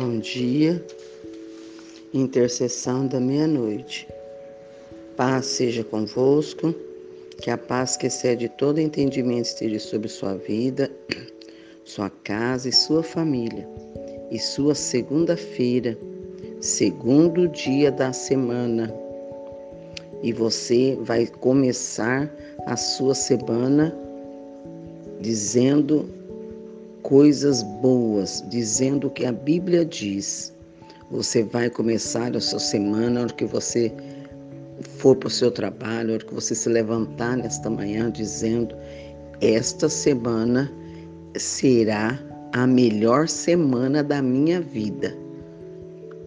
Bom dia, intercessão da meia-noite. Paz seja convosco, que a paz que excede todo entendimento esteja sobre sua vida, sua casa e sua família. E sua segunda-feira, segundo dia da semana. E você vai começar a sua semana dizendo coisas boas, dizendo o que a Bíblia diz. Você vai começar a sua semana, na hora que você for para o seu trabalho, na hora que você se levantar nesta manhã, dizendo: Esta semana será a melhor semana da minha vida,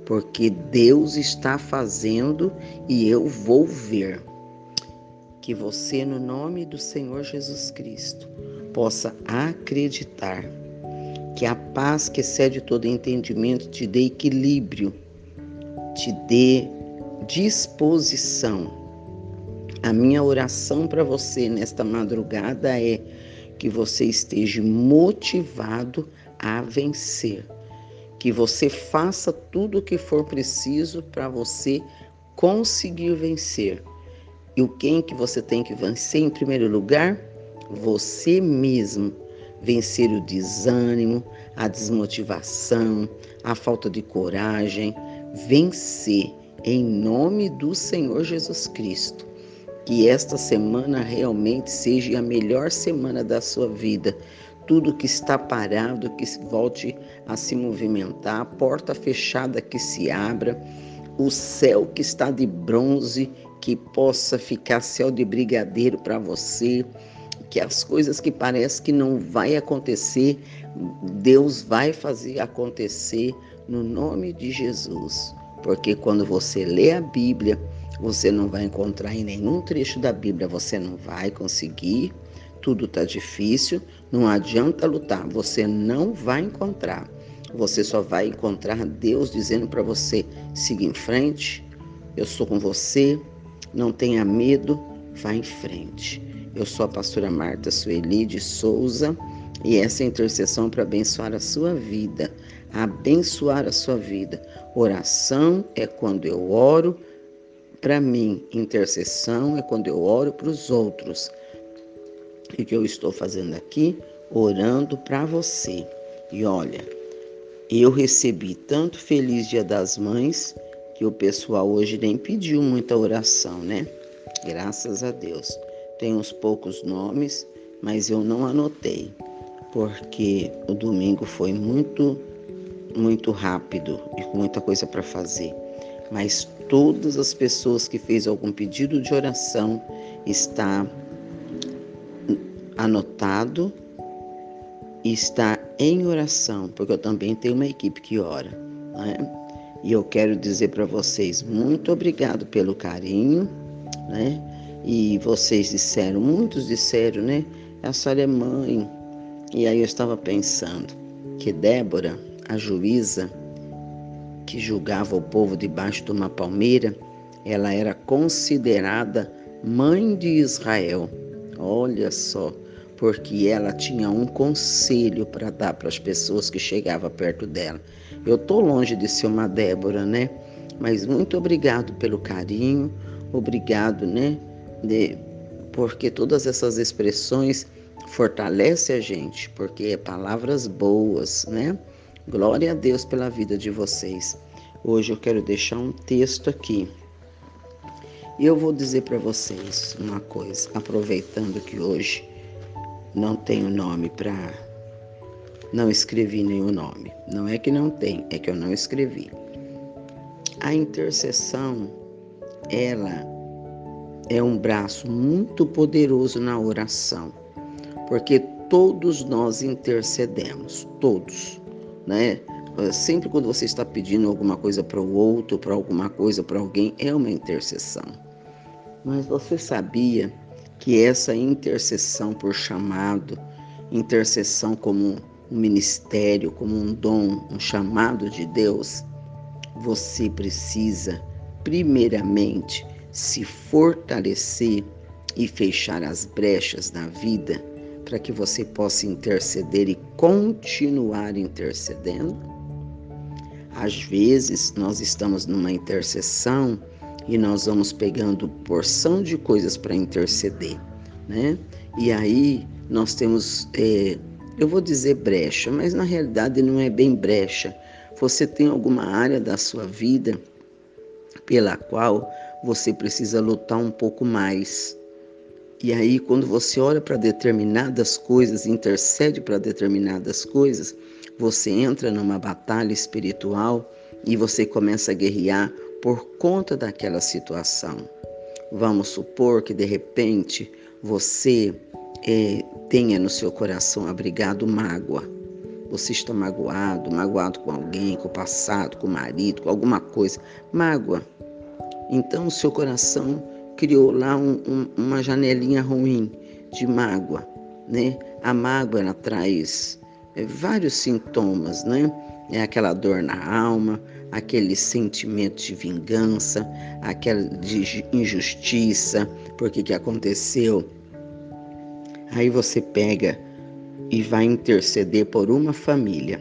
porque Deus está fazendo e eu vou ver. Que você, no nome do Senhor Jesus Cristo, possa acreditar que a paz que excede todo entendimento te dê equilíbrio, te dê disposição. A minha oração para você nesta madrugada é que você esteja motivado a vencer, que você faça tudo o que for preciso para você conseguir vencer. E o quem que você tem que vencer em primeiro lugar? Você mesmo vencer o desânimo, a desmotivação, a falta de coragem, vencer em nome do Senhor Jesus Cristo. Que esta semana realmente seja a melhor semana da sua vida. Tudo que está parado, que volte a se movimentar, a porta fechada que se abra, o céu que está de bronze, que possa ficar céu de brigadeiro para você que as coisas que parece que não vai acontecer, Deus vai fazer acontecer no nome de Jesus. Porque quando você lê a Bíblia, você não vai encontrar em nenhum trecho da Bíblia, você não vai conseguir, tudo está difícil, não adianta lutar, você não vai encontrar. Você só vai encontrar Deus dizendo para você: siga em frente, eu sou com você, não tenha medo, vá em frente. Eu sou a pastora Marta Sueli de Souza e essa é a intercessão para abençoar a sua vida, abençoar a sua vida. Oração é quando eu oro para mim, intercessão é quando eu oro para os outros. E o que eu estou fazendo aqui? Orando para você. E olha, eu recebi tanto Feliz Dia das Mães que o pessoal hoje nem pediu muita oração, né? Graças a Deus. Tem uns poucos nomes, mas eu não anotei, porque o domingo foi muito, muito rápido e com muita coisa para fazer. Mas todas as pessoas que fez algum pedido de oração está anotado e está em oração, porque eu também tenho uma equipe que ora. Né? E eu quero dizer para vocês muito obrigado pelo carinho, né? E vocês disseram, muitos disseram, né? A senhora é mãe. E aí eu estava pensando que Débora, a juíza, que julgava o povo debaixo de uma palmeira, ela era considerada mãe de Israel. Olha só, porque ela tinha um conselho para dar para as pessoas que chegavam perto dela. Eu tô longe de ser uma Débora, né? Mas muito obrigado pelo carinho, obrigado, né, de, porque todas essas expressões fortalecem a gente, porque é palavras boas, né? Glória a Deus pela vida de vocês. Hoje eu quero deixar um texto aqui. E eu vou dizer para vocês uma coisa, aproveitando que hoje não tenho nome para. Não escrevi nenhum nome. Não é que não tem, é que eu não escrevi. A intercessão, ela é um braço muito poderoso na oração, porque todos nós intercedemos, todos, né? Sempre quando você está pedindo alguma coisa para o outro, para alguma coisa, para alguém, é uma intercessão. Mas você sabia que essa intercessão por chamado, intercessão como um ministério, como um dom, um chamado de Deus, você precisa, primeiramente, se fortalecer e fechar as brechas na vida para que você possa interceder e continuar intercedendo? Às vezes nós estamos numa intercessão e nós vamos pegando porção de coisas para interceder, né? E aí nós temos, é, eu vou dizer brecha, mas na realidade não é bem brecha. Você tem alguma área da sua vida pela qual você precisa lutar um pouco mais. E aí, quando você olha para determinadas coisas, intercede para determinadas coisas, você entra numa batalha espiritual e você começa a guerrear por conta daquela situação. Vamos supor que de repente você é, tenha no seu coração abrigado mágoa. Você está magoado, magoado com alguém, com o passado, com o marido, com alguma coisa. Mágoa. Então o seu coração criou lá um, um, uma janelinha ruim de mágoa, né? A mágoa ela traz é, vários sintomas, né? É aquela dor na alma, aquele sentimento de vingança, aquela de injustiça, porque que aconteceu. Aí você pega e vai interceder por uma família.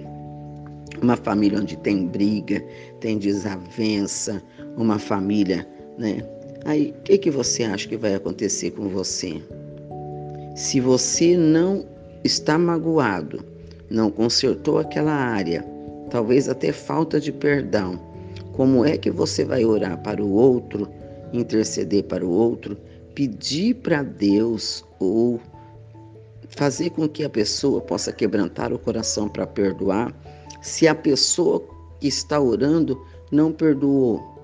Uma família onde tem briga, tem desavença, uma família, né? Aí, o que, que você acha que vai acontecer com você? Se você não está magoado, não consertou aquela área, talvez até falta de perdão, como é que você vai orar para o outro, interceder para o outro, pedir para Deus ou fazer com que a pessoa possa quebrantar o coração para perdoar, se a pessoa que está orando não perdoou?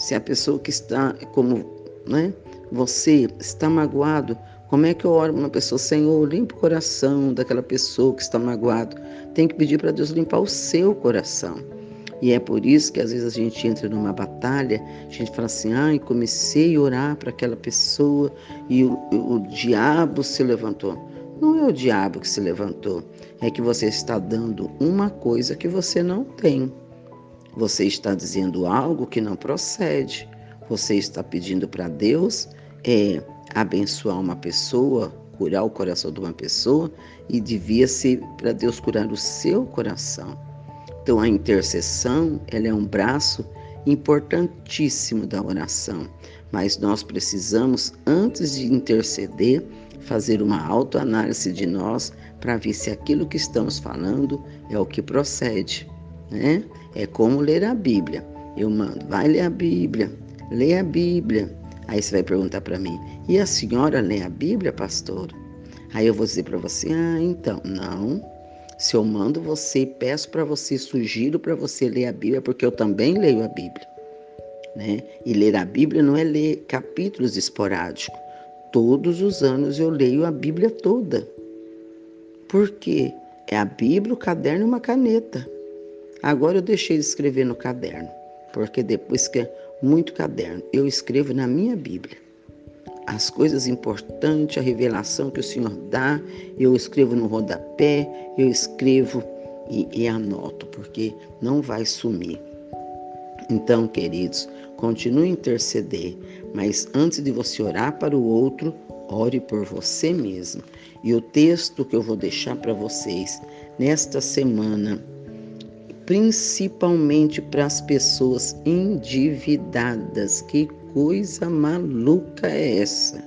Se a pessoa que está, como né, você está magoado, como é que eu oro para uma pessoa, Senhor, limpa o coração daquela pessoa que está magoado? Tem que pedir para Deus limpar o seu coração. E é por isso que às vezes a gente entra numa batalha, a gente fala assim, ai, comecei a orar para aquela pessoa e o, o diabo se levantou. Não é o diabo que se levantou, é que você está dando uma coisa que você não tem. Você está dizendo algo que não procede. Você está pedindo para Deus é, abençoar uma pessoa, curar o coração de uma pessoa, e devia ser para Deus curar o seu coração. Então a intercessão, ela é um braço importantíssimo da oração, mas nós precisamos antes de interceder fazer uma autoanálise de nós para ver se aquilo que estamos falando é o que procede né? É como ler a Bíblia. Eu mando, vai ler a Bíblia, lê a Bíblia. Aí você vai perguntar para mim, e a senhora lê a Bíblia, pastor? Aí eu vou dizer para você, ah, então, não. Se eu mando você, peço para você, sugiro para você ler a Bíblia, porque eu também leio a Bíblia. Né? E ler a Bíblia não é ler capítulos esporádicos. Todos os anos eu leio a Bíblia toda. Por quê? É a Bíblia, o caderno e uma caneta. Agora eu deixei de escrever no caderno, porque depois que é muito caderno, eu escrevo na minha Bíblia. As coisas importantes, a revelação que o Senhor dá, eu escrevo no rodapé, eu escrevo e, e anoto, porque não vai sumir. Então, queridos, continue a interceder, mas antes de você orar para o outro, ore por você mesmo. E o texto que eu vou deixar para vocês nesta semana principalmente para as pessoas endividadas. Que coisa maluca é essa?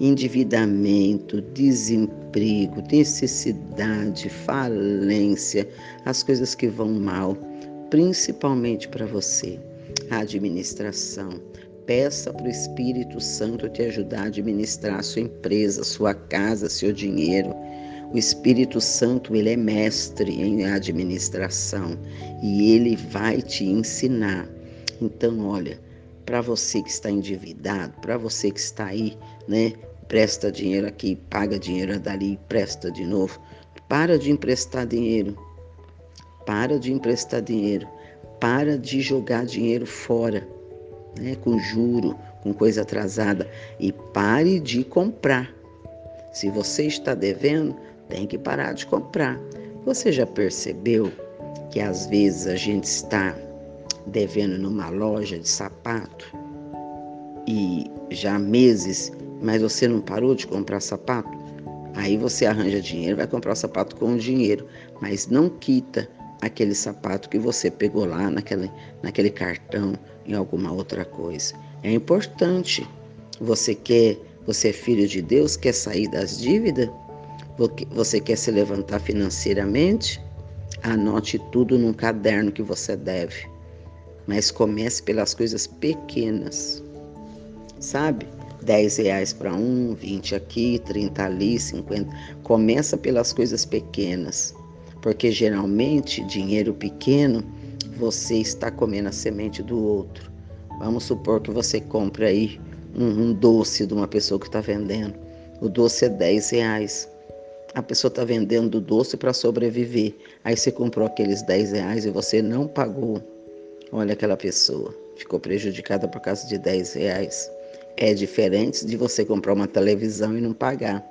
Endividamento, desemprego, necessidade, falência, as coisas que vão mal, principalmente para você. A administração. Peça para o Espírito Santo te ajudar a administrar sua empresa, sua casa, seu dinheiro o Espírito Santo, ele é mestre em administração e ele vai te ensinar. Então, olha, para você que está endividado, para você que está aí, né, presta dinheiro aqui, paga dinheiro dali, presta de novo. Para de emprestar dinheiro. Para de emprestar dinheiro. Para de jogar dinheiro fora, né, com juro, com coisa atrasada e pare de comprar. Se você está devendo, tem que parar de comprar. Você já percebeu que às vezes a gente está devendo numa loja de sapato e já há meses, mas você não parou de comprar sapato? Aí você arranja dinheiro, vai comprar o sapato com o dinheiro, mas não quita aquele sapato que você pegou lá naquele, naquele cartão, em alguma outra coisa. É importante. Você quer, você é filho de Deus, quer sair das dívidas? Você quer se levantar financeiramente? Anote tudo num caderno que você deve. Mas comece pelas coisas pequenas. Sabe? 10 reais para um, 20 aqui, 30 ali, 50. Começa pelas coisas pequenas. Porque geralmente dinheiro pequeno você está comendo a semente do outro. Vamos supor que você compre aí um, um doce de uma pessoa que está vendendo. O doce é 10 reais. A pessoa está vendendo doce para sobreviver. Aí você comprou aqueles 10 reais e você não pagou. Olha aquela pessoa. Ficou prejudicada por causa de 10 reais. É diferente de você comprar uma televisão e não pagar.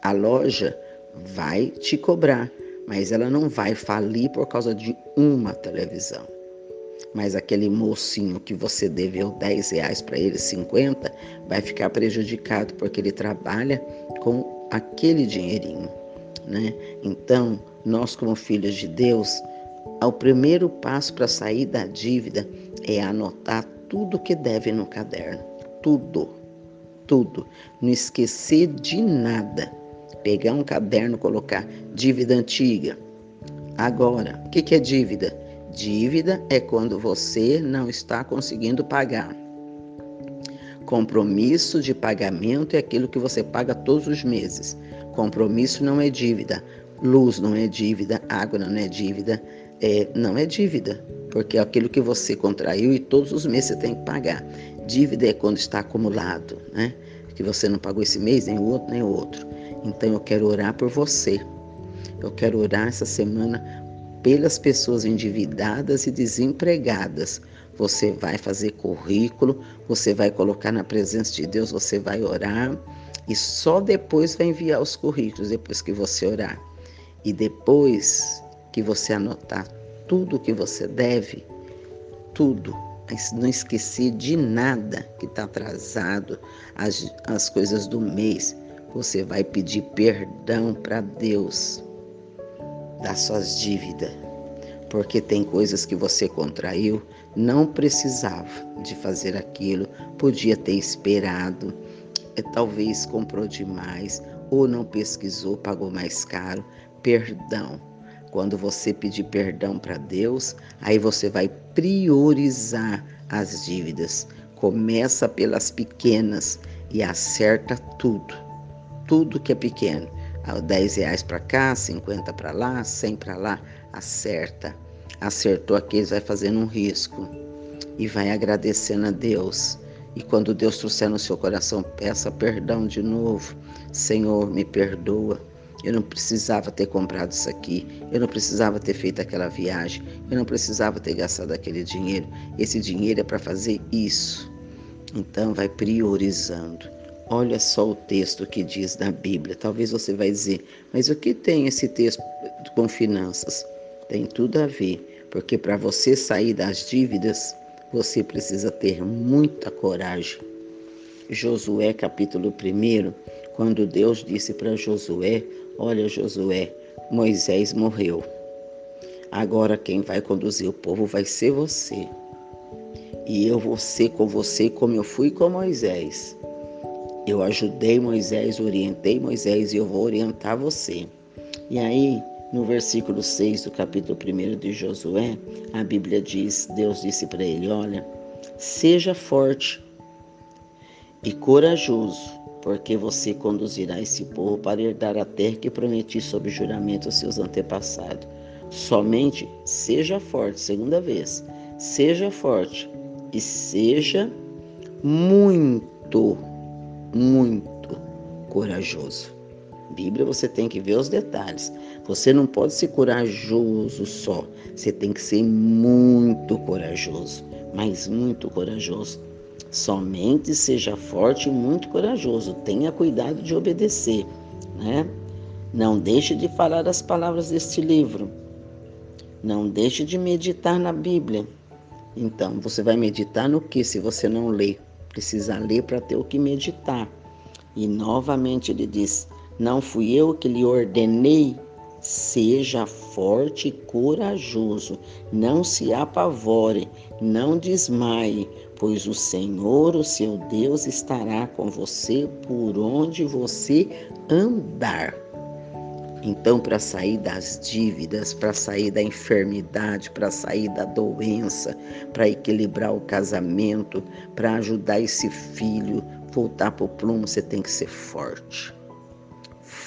A loja vai te cobrar, mas ela não vai falir por causa de uma televisão. Mas aquele mocinho que você deveu 10 reais para ele, 50, vai ficar prejudicado porque ele trabalha com aquele dinheirinho. Né? Então, nós, como filhos de Deus, o primeiro passo para sair da dívida é anotar tudo que deve no caderno. Tudo. Tudo. Não esquecer de nada pegar um caderno, colocar dívida antiga. Agora, o que, que é dívida? Dívida é quando você não está conseguindo pagar. Compromisso de pagamento é aquilo que você paga todos os meses. Compromisso não é dívida. Luz não é dívida, água não é dívida, é, não é dívida, porque é aquilo que você contraiu e todos os meses você tem que pagar. Dívida é quando está acumulado, né? Que você não pagou esse mês, nem o outro, nem o outro. Então eu quero orar por você. Eu quero orar essa semana pelas pessoas endividadas e desempregadas. Você vai fazer currículo, você vai colocar na presença de Deus, você vai orar e só depois vai enviar os currículos, depois que você orar. E depois que você anotar tudo que você deve, tudo, mas não esquecer de nada que está atrasado, as, as coisas do mês. Você vai pedir perdão para Deus das suas dívidas, porque tem coisas que você contraiu, não precisava de fazer aquilo, podia ter esperado, talvez comprou demais ou não pesquisou, pagou mais caro. Perdão. Quando você pedir perdão para Deus, aí você vai priorizar as dívidas. Começa pelas pequenas e acerta tudo tudo que é pequeno. 10 reais para cá, 50 para lá, 100 para lá, acerta. Acertou aqueles, vai fazendo um risco e vai agradecendo a Deus. E quando Deus trouxer no seu coração, peça perdão de novo. Senhor, me perdoa. Eu não precisava ter comprado isso aqui. Eu não precisava ter feito aquela viagem. Eu não precisava ter gastado aquele dinheiro. Esse dinheiro é para fazer isso. Então, vai priorizando. Olha só o texto que diz na Bíblia. Talvez você vai dizer, mas o que tem esse texto com finanças? Tem tudo a ver, porque para você sair das dívidas, você precisa ter muita coragem. Josué, capítulo 1, quando Deus disse para Josué: Olha, Josué, Moisés morreu. Agora quem vai conduzir o povo vai ser você. E eu vou ser com você como eu fui com Moisés. Eu ajudei Moisés, orientei Moisés e eu vou orientar você. E aí, no versículo 6 do capítulo 1 de Josué, a Bíblia diz: Deus disse para ele: Olha, seja forte e corajoso, porque você conduzirá esse povo para herdar a terra que prometi sob juramento aos seus antepassados. Somente seja forte, segunda vez, seja forte e seja muito muito corajoso. Bíblia você tem que ver os detalhes. Você não pode ser corajoso só. Você tem que ser muito corajoso, mas muito corajoso. Somente seja forte e muito corajoso. Tenha cuidado de obedecer, né? Não deixe de falar as palavras deste livro. Não deixe de meditar na Bíblia. Então, você vai meditar no que se você não ler? Precisa ler para ter o que meditar. E novamente ele diz: Não fui eu que lhe ordenei Seja forte e corajoso, não se apavore, não desmaie, pois o Senhor, o seu Deus, estará com você por onde você andar. Então, para sair das dívidas, para sair da enfermidade, para sair da doença, para equilibrar o casamento, para ajudar esse filho voltar para o plumo, você tem que ser forte.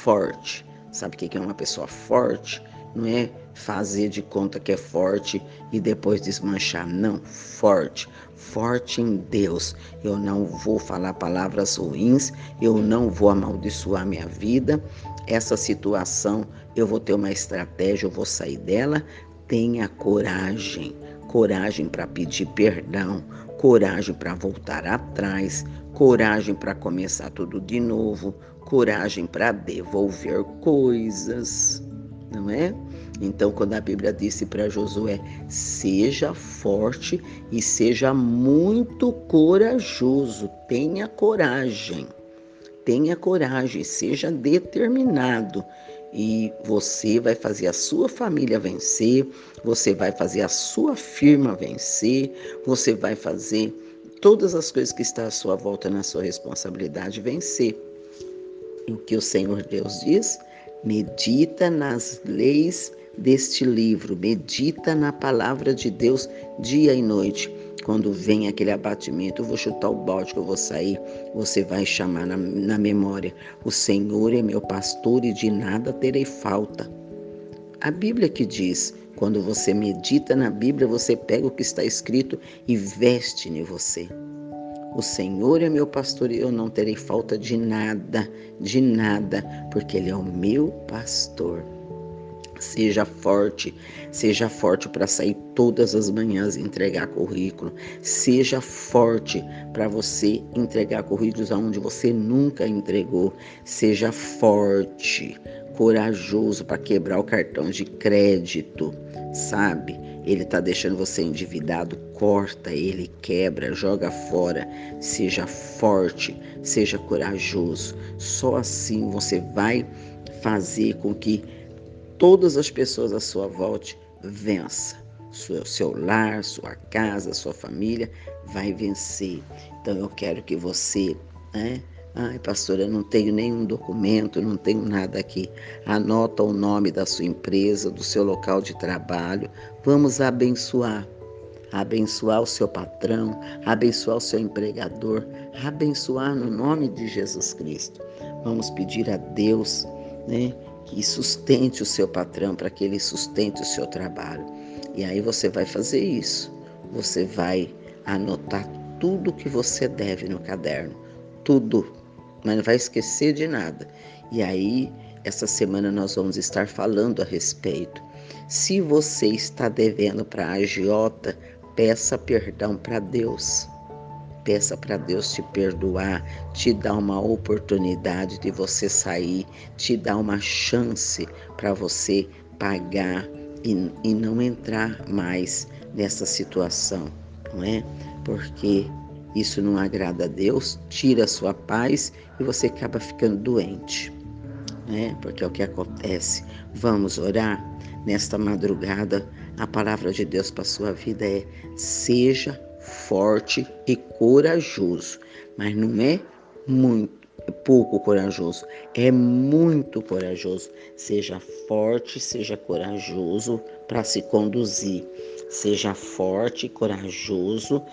Forte. Sabe o que é uma pessoa forte? Não é fazer de conta que é forte e depois desmanchar. Não, forte. Forte em Deus. Eu não vou falar palavras ruins, eu não vou amaldiçoar minha vida. Essa situação, eu vou ter uma estratégia, eu vou sair dela. Tenha coragem. Coragem para pedir perdão, coragem para voltar atrás, coragem para começar tudo de novo, coragem para devolver coisas, não é? Então, quando a Bíblia disse para Josué: seja forte e seja muito corajoso, tenha coragem, tenha coragem, seja determinado. E você vai fazer a sua família vencer, você vai fazer a sua firma vencer, você vai fazer todas as coisas que estão à sua volta na sua responsabilidade vencer. O que o Senhor Deus diz? Medita nas leis deste livro, medita na palavra de Deus dia e noite. Quando vem aquele abatimento, eu vou chutar o balde eu vou sair, você vai chamar na, na memória: O Senhor é meu pastor e de nada terei falta. A Bíblia que diz: quando você medita na Bíblia, você pega o que está escrito e veste em você. O Senhor é meu pastor e eu não terei falta de nada, de nada, porque Ele é o meu pastor. Seja forte, seja forte para sair todas as manhãs e entregar currículo. Seja forte para você entregar currículos aonde você nunca entregou. Seja forte, corajoso para quebrar o cartão de crédito, sabe? Ele está deixando você endividado, corta ele, quebra, joga fora. Seja forte, seja corajoso. Só assim você vai fazer com que todas as pessoas à sua volta vença. Seu, seu lar, sua casa, sua família vai vencer. Então eu quero que você, né? Ai, pastora, não tenho nenhum documento, não tenho nada aqui. Anota o nome da sua empresa, do seu local de trabalho. Vamos abençoar. Abençoar o seu patrão, abençoar o seu empregador, abençoar no nome de Jesus Cristo. Vamos pedir a Deus, né, que sustente o seu patrão, para que ele sustente o seu trabalho. E aí você vai fazer isso. Você vai anotar tudo que você deve no caderno. Tudo. Mas não vai esquecer de nada. E aí, essa semana nós vamos estar falando a respeito. Se você está devendo para a agiota, peça perdão para Deus peça para Deus te perdoar, te dar uma oportunidade de você sair, te dar uma chance para você pagar e, e não entrar mais nessa situação, não é? Porque isso não agrada a Deus, tira a sua paz e você acaba ficando doente, né? Porque é o que acontece. Vamos orar nesta madrugada. A palavra de Deus para sua vida é: seja forte e corajoso, mas não é muito pouco corajoso, é muito corajoso. Seja forte, seja corajoso para se conduzir. Seja forte corajoso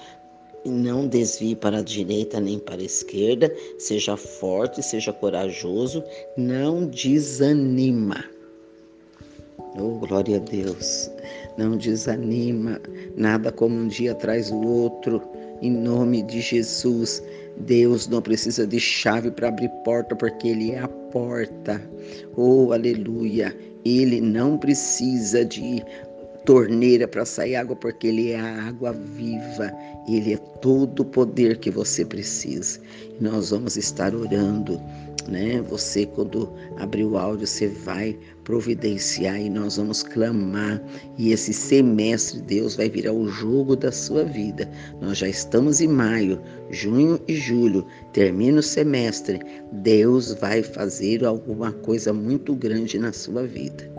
não desvie para a direita nem para a esquerda, seja forte, seja corajoso, não desanima. Oh, glória a Deus. Não desanima, nada como um dia traz o outro. Em nome de Jesus, Deus não precisa de chave para abrir porta, porque Ele é a porta. Oh, aleluia. Ele não precisa de torneira para sair água, porque Ele é a água viva. Ele é todo o poder que você precisa. Nós vamos estar orando né? Você, quando abrir o áudio, você vai providenciar e nós vamos clamar. E esse semestre, Deus vai virar o jogo da sua vida. Nós já estamos em maio, junho e julho, termina o semestre. Deus vai fazer alguma coisa muito grande na sua vida.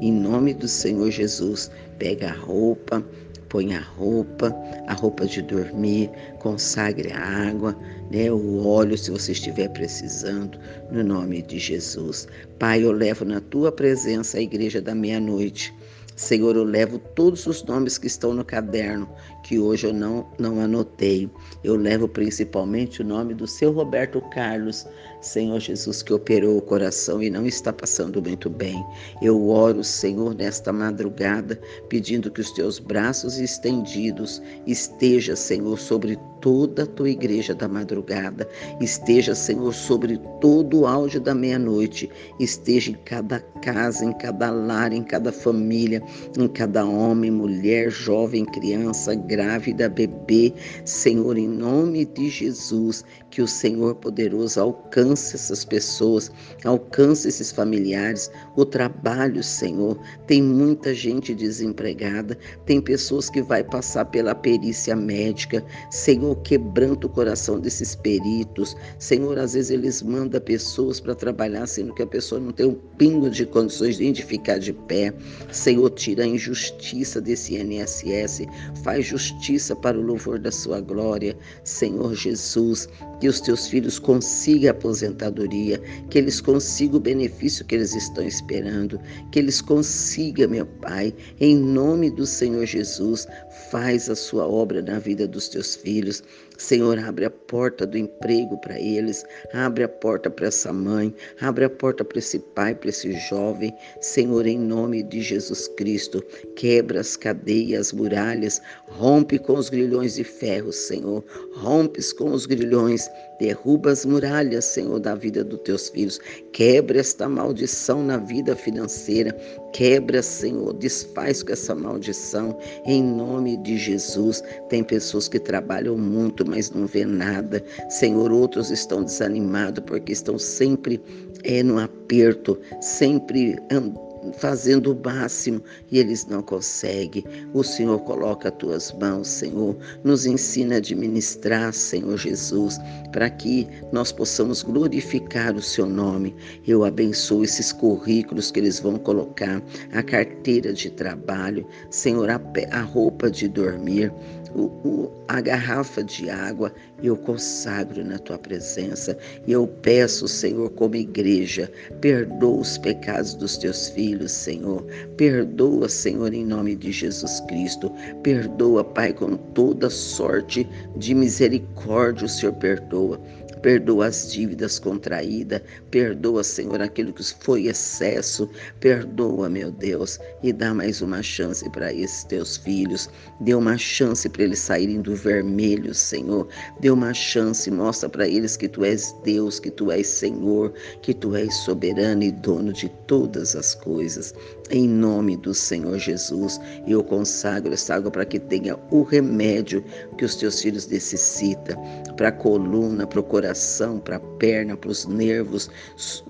Em nome do Senhor Jesus, pega a roupa, põe a roupa, a roupa de dormir, consagre a água, né, o óleo, se você estiver precisando, no nome de Jesus. Pai, eu levo na tua presença a igreja da meia-noite. Senhor, eu levo todos os nomes que estão no caderno, que hoje eu não, não anotei. Eu levo principalmente o nome do seu Roberto Carlos, Senhor Jesus, que operou o coração e não está passando muito bem. Eu oro, Senhor, nesta madrugada, pedindo que os teus braços estendidos esteja, Senhor, sobre toda a tua igreja da madrugada, esteja, Senhor, sobre todo o áudio da meia-noite, esteja em cada casa, em cada lar, em cada família, em cada homem, mulher, jovem, criança, grávida, bebê. Senhor, em nome de Jesus, que o Senhor poderoso alcance essas pessoas, alcance esses familiares, o trabalho, Senhor. Tem muita gente desempregada, tem pessoas que vai passar pela perícia médica. Senhor, quebranta o coração desses peritos. Senhor, às vezes eles mandam pessoas para trabalhar, sendo que a pessoa não tem um pingo de condições de ficar de pé. Senhor, tira a injustiça desse INSS, faz justiça para o louvor da sua glória. Senhor Jesus, que os teus filhos consigam a aposentadoria, que eles consigam o benefício que eles estão esperando, que eles consigam, meu Pai, em nome do Senhor Jesus, faz a sua obra na vida dos teus filhos. Senhor, abre a porta do emprego para eles, abre a porta para essa mãe, abre a porta para esse pai, para esse jovem. Senhor, em nome de Jesus Cristo, quebra as cadeias, as muralhas, rompe com os grilhões de ferro, Senhor, rompes com os grilhões, derruba as muralhas, Senhor, da vida dos teus filhos, quebra esta maldição na vida financeira, quebra, Senhor, desfaz com essa maldição, em nome de Jesus. Tem pessoas que trabalham muito, mas não vê nada. Senhor, outros estão desanimados porque estão sempre é, no aperto, sempre fazendo o máximo e eles não conseguem. O Senhor coloca as tuas mãos, Senhor, nos ensina a administrar, Senhor Jesus, para que nós possamos glorificar o seu nome. Eu abençoo esses currículos que eles vão colocar, a carteira de trabalho, Senhor, a, a roupa de dormir, o, o, a garrafa de água, eu consagro na tua presença e eu peço, Senhor, como igreja, perdoa os pecados dos teus filhos, Senhor. Perdoa, Senhor, em nome de Jesus Cristo. Perdoa, Pai, com toda sorte de misericórdia, o Senhor perdoa. Perdoa as dívidas contraídas, perdoa, Senhor, aquilo que foi excesso. Perdoa, meu Deus, e dá mais uma chance para esses teus filhos. Dê uma chance para eles saírem do vermelho, Senhor. Dê uma chance, mostra para eles que tu és Deus, que tu és Senhor, que tu és soberano e dono de todas as coisas. Em nome do Senhor Jesus, eu consagro essa água para que tenha o remédio que os teus filhos necessitam, para a coluna, para o coração, para a perna, para os nervos,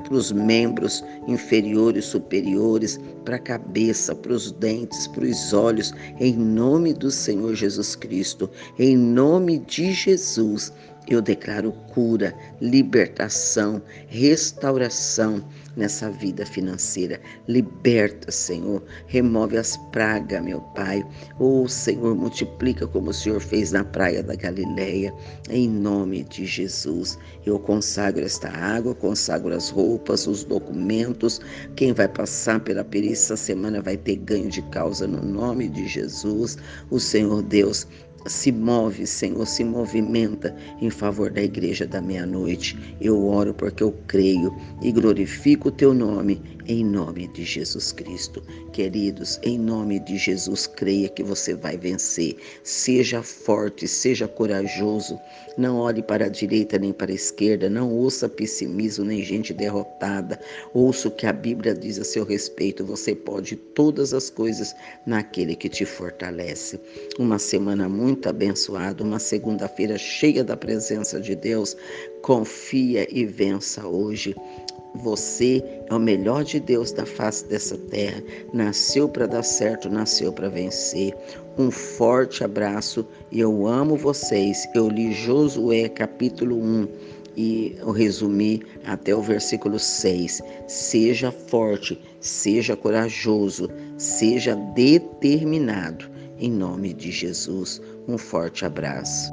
para os membros inferiores, superiores, para a cabeça, para os dentes, para os olhos, em nome do Senhor Jesus Cristo, em nome de Jesus. Eu declaro cura, libertação, restauração nessa vida financeira. Liberta, Senhor. Remove as pragas, meu Pai. Oh, Senhor, multiplica como o Senhor fez na praia da Galileia. Em nome de Jesus. Eu consagro esta água, consagro as roupas, os documentos. Quem vai passar pela perícia essa semana vai ter ganho de causa no nome de Jesus. O Senhor Deus se move, Senhor, se movimenta em favor da igreja da meia-noite. Eu oro porque eu creio e glorifico o teu nome, em nome de Jesus Cristo. Queridos, em nome de Jesus, creia que você vai vencer. Seja forte, seja corajoso. Não olhe para a direita nem para a esquerda, não ouça pessimismo nem gente derrotada. Ouça o que a Bíblia diz a seu respeito. Você pode todas as coisas naquele que te fortalece. Uma semana muito muito abençoado, uma segunda-feira cheia da presença de Deus. Confia e vença hoje. Você é o melhor de Deus da face dessa terra. Nasceu para dar certo, nasceu para vencer. Um forte abraço e eu amo vocês. Eu li Josué capítulo 1 e eu resumi até o versículo 6. Seja forte, seja corajoso, seja determinado. Em nome de Jesus, um forte abraço.